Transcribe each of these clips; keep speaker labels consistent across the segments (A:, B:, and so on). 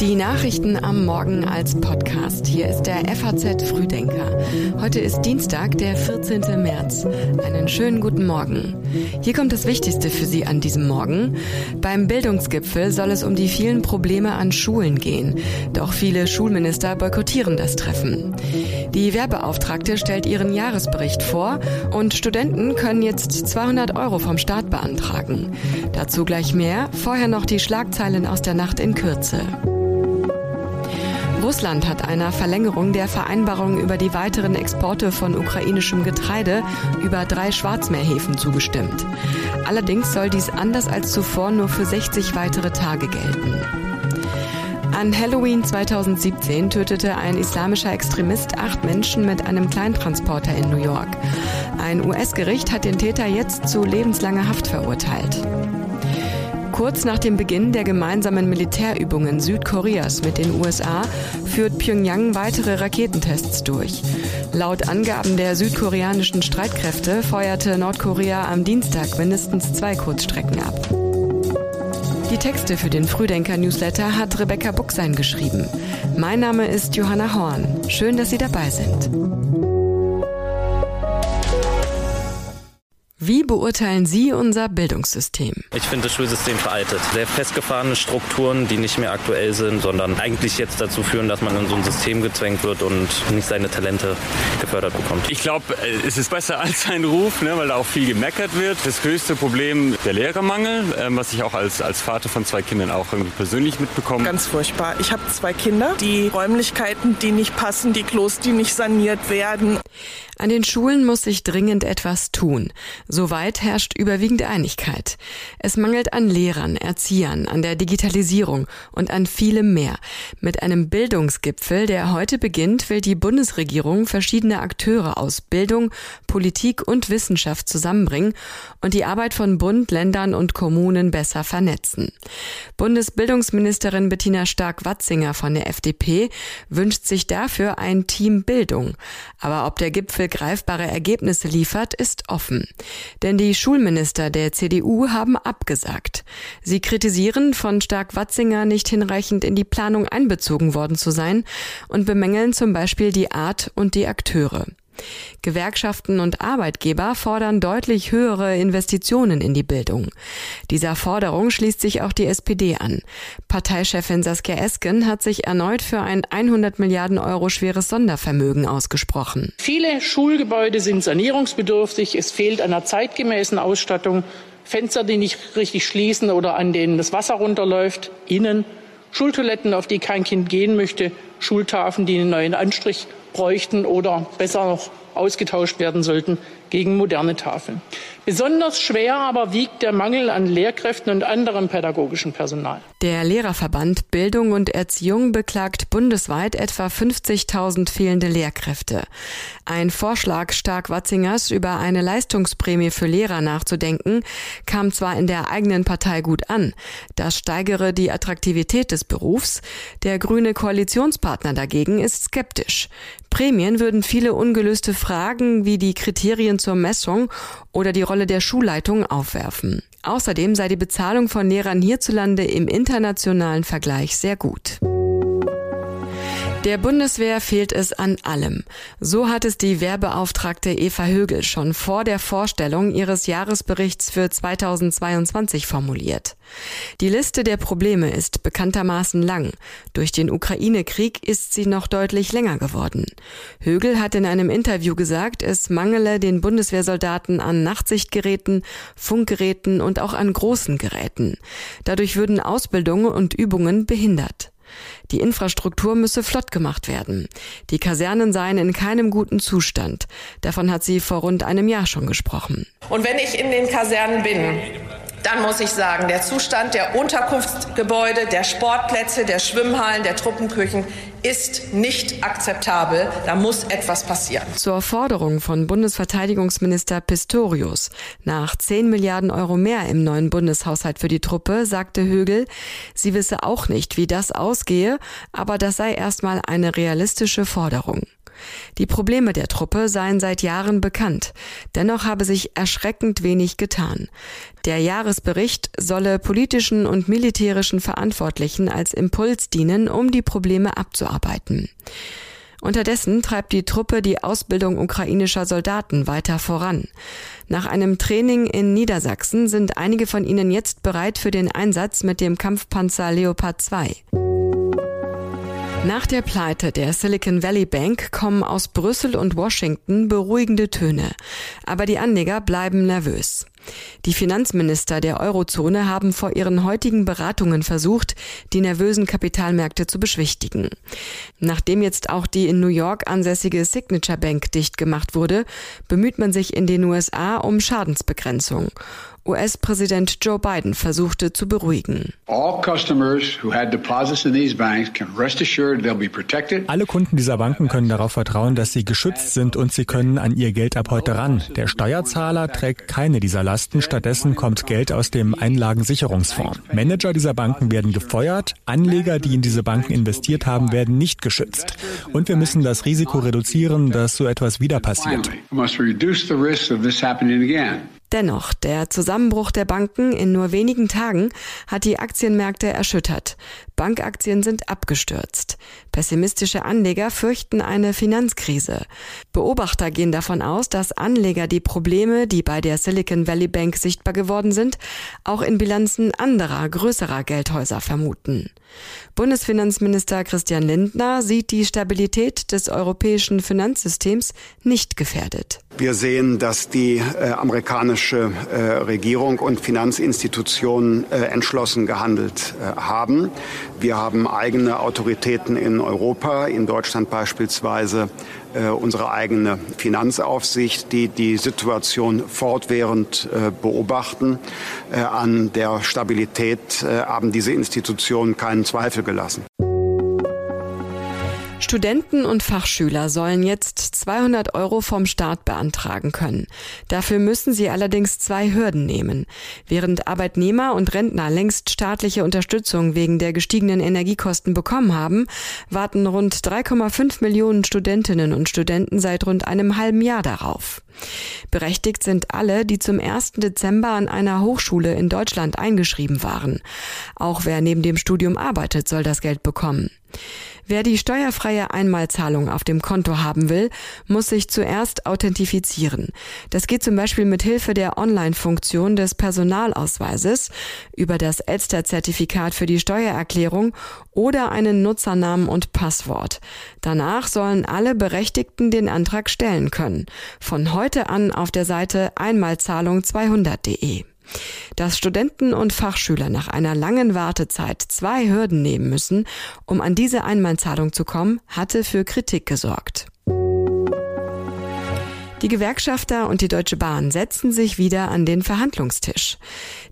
A: Die Nachrichten am Morgen als Podcast. Hier ist der FAZ Frühdenker. Heute ist Dienstag, der 14. März. Einen schönen guten Morgen. Hier kommt das Wichtigste für Sie an diesem Morgen. Beim Bildungsgipfel soll es um die vielen Probleme an Schulen gehen. Doch viele Schulminister boykottieren das Treffen. Die Wehrbeauftragte stellt ihren Jahresbericht vor und Studenten können jetzt 200 Euro vom Staat beantragen. Dazu gleich mehr. Vorher noch die Schlagzeilen aus der Nacht in Kürze. Russland hat einer Verlängerung der Vereinbarung über die weiteren Exporte von ukrainischem Getreide über drei Schwarzmeerhäfen zugestimmt. Allerdings soll dies anders als zuvor nur für 60 weitere Tage gelten. An Halloween 2017 tötete ein islamischer Extremist acht Menschen mit einem Kleintransporter in New York. Ein US-Gericht hat den Täter jetzt zu lebenslanger Haft verurteilt. Kurz nach dem Beginn der gemeinsamen Militärübungen Südkoreas mit den USA führt Pyongyang weitere Raketentests durch. Laut Angaben der südkoreanischen Streitkräfte feuerte Nordkorea am Dienstag mindestens zwei Kurzstrecken ab. Die Texte für den Frühdenker-Newsletter hat Rebecca Buchsein geschrieben. Mein Name ist Johanna Horn. Schön, dass Sie dabei sind. Wie beurteilen Sie unser Bildungssystem?
B: Ich finde das Schulsystem veraltet. Sehr festgefahrene Strukturen, die nicht mehr aktuell sind, sondern eigentlich jetzt dazu führen, dass man in so ein System gezwängt wird und nicht seine Talente gefördert bekommt.
C: Ich glaube, es ist besser als ein Ruf, ne, weil da auch viel gemeckert wird. Das größte Problem der Lehrermangel, äh, was ich auch als, als Vater von zwei Kindern auch irgendwie persönlich mitbekomme.
D: Ganz furchtbar. Ich habe zwei Kinder, die Räumlichkeiten, die nicht passen, die Klos, die nicht saniert werden.
A: An den Schulen muss sich dringend etwas tun. Soweit herrscht überwiegend Einigkeit. Es mangelt an Lehrern, Erziehern, an der Digitalisierung und an vielem mehr. Mit einem Bildungsgipfel, der heute beginnt, will die Bundesregierung verschiedene Akteure aus Bildung, Politik und Wissenschaft zusammenbringen und die Arbeit von Bund, Ländern und Kommunen besser vernetzen. Bundesbildungsministerin Bettina Stark-Watzinger von der FDP wünscht sich dafür ein Team Bildung. Aber ob der Gipfel greifbare Ergebnisse liefert, ist offen. Denn die Schulminister der CDU haben abgesagt. Sie kritisieren, von Stark-Watzinger nicht hinreichend in die Planung einbezogen worden zu sein und bemängeln zum Beispiel die Art und die Akteure. Gewerkschaften und Arbeitgeber fordern deutlich höhere Investitionen in die Bildung. Dieser Forderung schließt sich auch die SPD an. Parteichefin Saskia Esken hat sich erneut für ein 100 Milliarden Euro schweres Sondervermögen ausgesprochen.
E: Viele Schulgebäude sind sanierungsbedürftig. Es fehlt einer zeitgemäßen Ausstattung. Fenster, die nicht richtig schließen oder an denen das Wasser runterläuft, innen. Schultoiletten, auf die kein Kind gehen möchte, Schultafeln, die einen neuen Anstrich bräuchten oder besser noch ausgetauscht werden sollten gegen moderne Tafeln. Besonders schwer aber wiegt der Mangel an Lehrkräften und anderem pädagogischen Personal.
A: Der Lehrerverband Bildung und Erziehung beklagt bundesweit etwa 50.000 fehlende Lehrkräfte. Ein Vorschlag Stark-Watzingers über eine Leistungsprämie für Lehrer nachzudenken, kam zwar in der eigenen Partei gut an. Das steigere die Attraktivität des Berufs. Der grüne Koalitionspartner dagegen ist skeptisch. Prämien würden viele ungelöste Fragen wie die Kriterien zur Messung oder die Rolle der Schulleitung aufwerfen. Außerdem sei die Bezahlung von Lehrern hierzulande im internationalen Vergleich sehr gut. Der Bundeswehr fehlt es an allem. So hat es die Wehrbeauftragte Eva Högel schon vor der Vorstellung ihres Jahresberichts für 2022 formuliert. Die Liste der Probleme ist bekanntermaßen lang. Durch den Ukraine-Krieg ist sie noch deutlich länger geworden. Högel hat in einem Interview gesagt, es mangele den Bundeswehrsoldaten an Nachtsichtgeräten, Funkgeräten und auch an großen Geräten. Dadurch würden Ausbildungen und Übungen behindert. Die Infrastruktur müsse flott gemacht werden. Die Kasernen seien in keinem guten Zustand. Davon hat sie vor rund einem Jahr schon gesprochen.
F: Und wenn ich in den Kasernen bin, dann muss ich sagen, der Zustand der Unterkunftsgebäude, der Sportplätze, der Schwimmhallen, der Truppenküchen ist nicht akzeptabel. Da muss etwas passieren.
A: Zur Forderung von Bundesverteidigungsminister Pistorius nach 10 Milliarden Euro mehr im neuen Bundeshaushalt für die Truppe sagte Högel, sie wisse auch nicht, wie das ausgehe, aber das sei erstmal eine realistische Forderung. Die Probleme der Truppe seien seit Jahren bekannt. Dennoch habe sich erschreckend wenig getan. Der Jahresbericht solle politischen und militärischen Verantwortlichen als Impuls dienen, um die Probleme abzuarbeiten. Unterdessen treibt die Truppe die Ausbildung ukrainischer Soldaten weiter voran. Nach einem Training in Niedersachsen sind einige von ihnen jetzt bereit für den Einsatz mit dem Kampfpanzer Leopard 2. Nach der Pleite der Silicon Valley Bank kommen aus Brüssel und Washington beruhigende Töne. Aber die Anleger bleiben nervös. Die Finanzminister der Eurozone haben vor ihren heutigen Beratungen versucht, die nervösen Kapitalmärkte zu beschwichtigen. Nachdem jetzt auch die in New York ansässige Signature Bank dicht gemacht wurde, bemüht man sich in den USA um Schadensbegrenzung. US-Präsident Joe Biden versuchte zu beruhigen.
G: Alle Kunden dieser Banken können darauf vertrauen, dass sie geschützt sind und sie können an ihr Geld ab heute ran. Der Steuerzahler trägt keine dieser Lasten, stattdessen kommt Geld aus dem Einlagensicherungsfonds. Manager dieser Banken werden gefeuert, Anleger, die in diese Banken investiert haben, werden nicht geschützt. Und wir müssen das Risiko reduzieren, dass so etwas wieder passiert.
A: Dennoch, der Zusammenbruch der Banken in nur wenigen Tagen hat die Aktienmärkte erschüttert. Bankaktien sind abgestürzt. Pessimistische Anleger fürchten eine Finanzkrise. Beobachter gehen davon aus, dass Anleger die Probleme, die bei der Silicon Valley Bank sichtbar geworden sind, auch in Bilanzen anderer, größerer Geldhäuser vermuten. Bundesfinanzminister Christian Lindner sieht die Stabilität des europäischen Finanzsystems nicht gefährdet.
H: Wir sehen, dass die äh, amerikanische äh, Regierung und Finanzinstitutionen äh, entschlossen gehandelt äh, haben. Wir haben eigene Autoritäten in Europa, in Deutschland beispielsweise äh, unsere eigene Finanzaufsicht, die die Situation fortwährend äh, beobachten. an der Stabilität haben diese Institutionen keinen Zweifel gelassen.
A: Studenten und Fachschüler sollen jetzt 200 Euro vom Staat beantragen können. Dafür müssen sie allerdings zwei Hürden nehmen. Während Arbeitnehmer und Rentner längst staatliche Unterstützung wegen der gestiegenen Energiekosten bekommen haben, warten rund 3,5 Millionen Studentinnen und Studenten seit rund einem halben Jahr darauf. Berechtigt sind alle, die zum 1. Dezember an einer Hochschule in Deutschland eingeschrieben waren. Auch wer neben dem Studium arbeitet, soll das Geld bekommen. Wer die steuerfreie Einmalzahlung auf dem Konto haben will, muss sich zuerst authentifizieren. Das geht zum Beispiel mit Hilfe der Online-Funktion des Personalausweises über das Elster-Zertifikat für die Steuererklärung oder einen Nutzernamen und Passwort. Danach sollen alle Berechtigten den Antrag stellen können. Von heute an auf der Seite einmalzahlung200.de. Dass Studenten und Fachschüler nach einer langen Wartezeit zwei Hürden nehmen müssen, um an diese Einmalzahlung zu kommen, hatte für Kritik gesorgt. Die Gewerkschafter und die Deutsche Bahn setzen sich wieder an den Verhandlungstisch.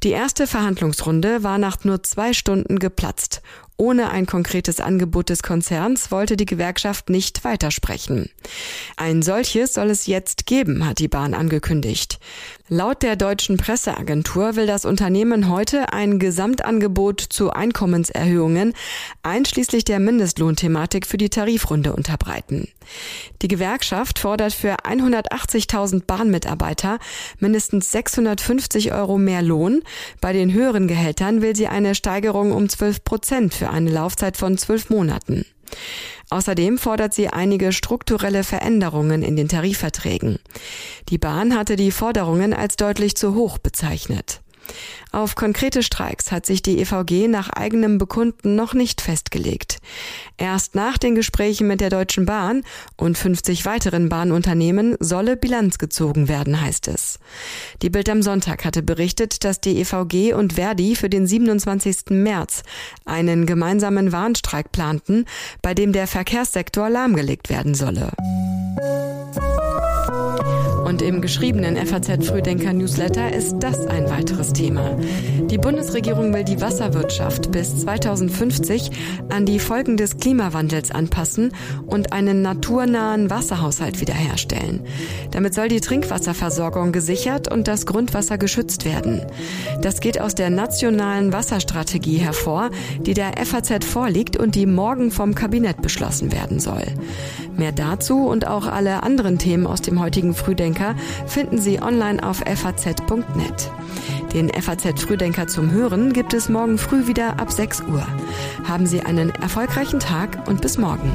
A: Die erste Verhandlungsrunde war nach nur zwei Stunden geplatzt ohne ein konkretes Angebot des Konzerns wollte die Gewerkschaft nicht weitersprechen. Ein solches soll es jetzt geben, hat die Bahn angekündigt. Laut der deutschen Presseagentur will das Unternehmen heute ein Gesamtangebot zu Einkommenserhöhungen einschließlich der Mindestlohnthematik für die Tarifrunde unterbreiten. Die Gewerkschaft fordert für 180.000 Bahnmitarbeiter mindestens 650 Euro mehr Lohn. Bei den höheren Gehältern will sie eine Steigerung um 12 Prozent für eine Laufzeit von zwölf Monaten. Außerdem fordert sie einige strukturelle Veränderungen in den Tarifverträgen. Die Bahn hatte die Forderungen als deutlich zu hoch bezeichnet. Auf konkrete Streiks hat sich die EVG nach eigenem Bekunden noch nicht festgelegt. Erst nach den Gesprächen mit der Deutschen Bahn und 50 weiteren Bahnunternehmen solle Bilanz gezogen werden, heißt es. Die Bild am Sonntag hatte berichtet, dass die EVG und Verdi für den 27. März einen gemeinsamen Warnstreik planten, bei dem der Verkehrssektor lahmgelegt werden solle. Und im geschriebenen FAZ Frühdenker Newsletter ist das ein weiteres Thema. Die Bundesregierung will die Wasserwirtschaft bis 2050 an die Folgen des Klimawandels anpassen und einen naturnahen Wasserhaushalt wiederherstellen. Damit soll die Trinkwasserversorgung gesichert und das Grundwasser geschützt werden. Das geht aus der nationalen Wasserstrategie hervor, die der FAZ vorliegt und die morgen vom Kabinett beschlossen werden soll. Mehr dazu und auch alle anderen Themen aus dem heutigen Frühdenker finden Sie online auf faz.net. Den FAZ Frühdenker zum Hören gibt es morgen früh wieder ab 6 Uhr. Haben Sie einen erfolgreichen Tag und bis morgen.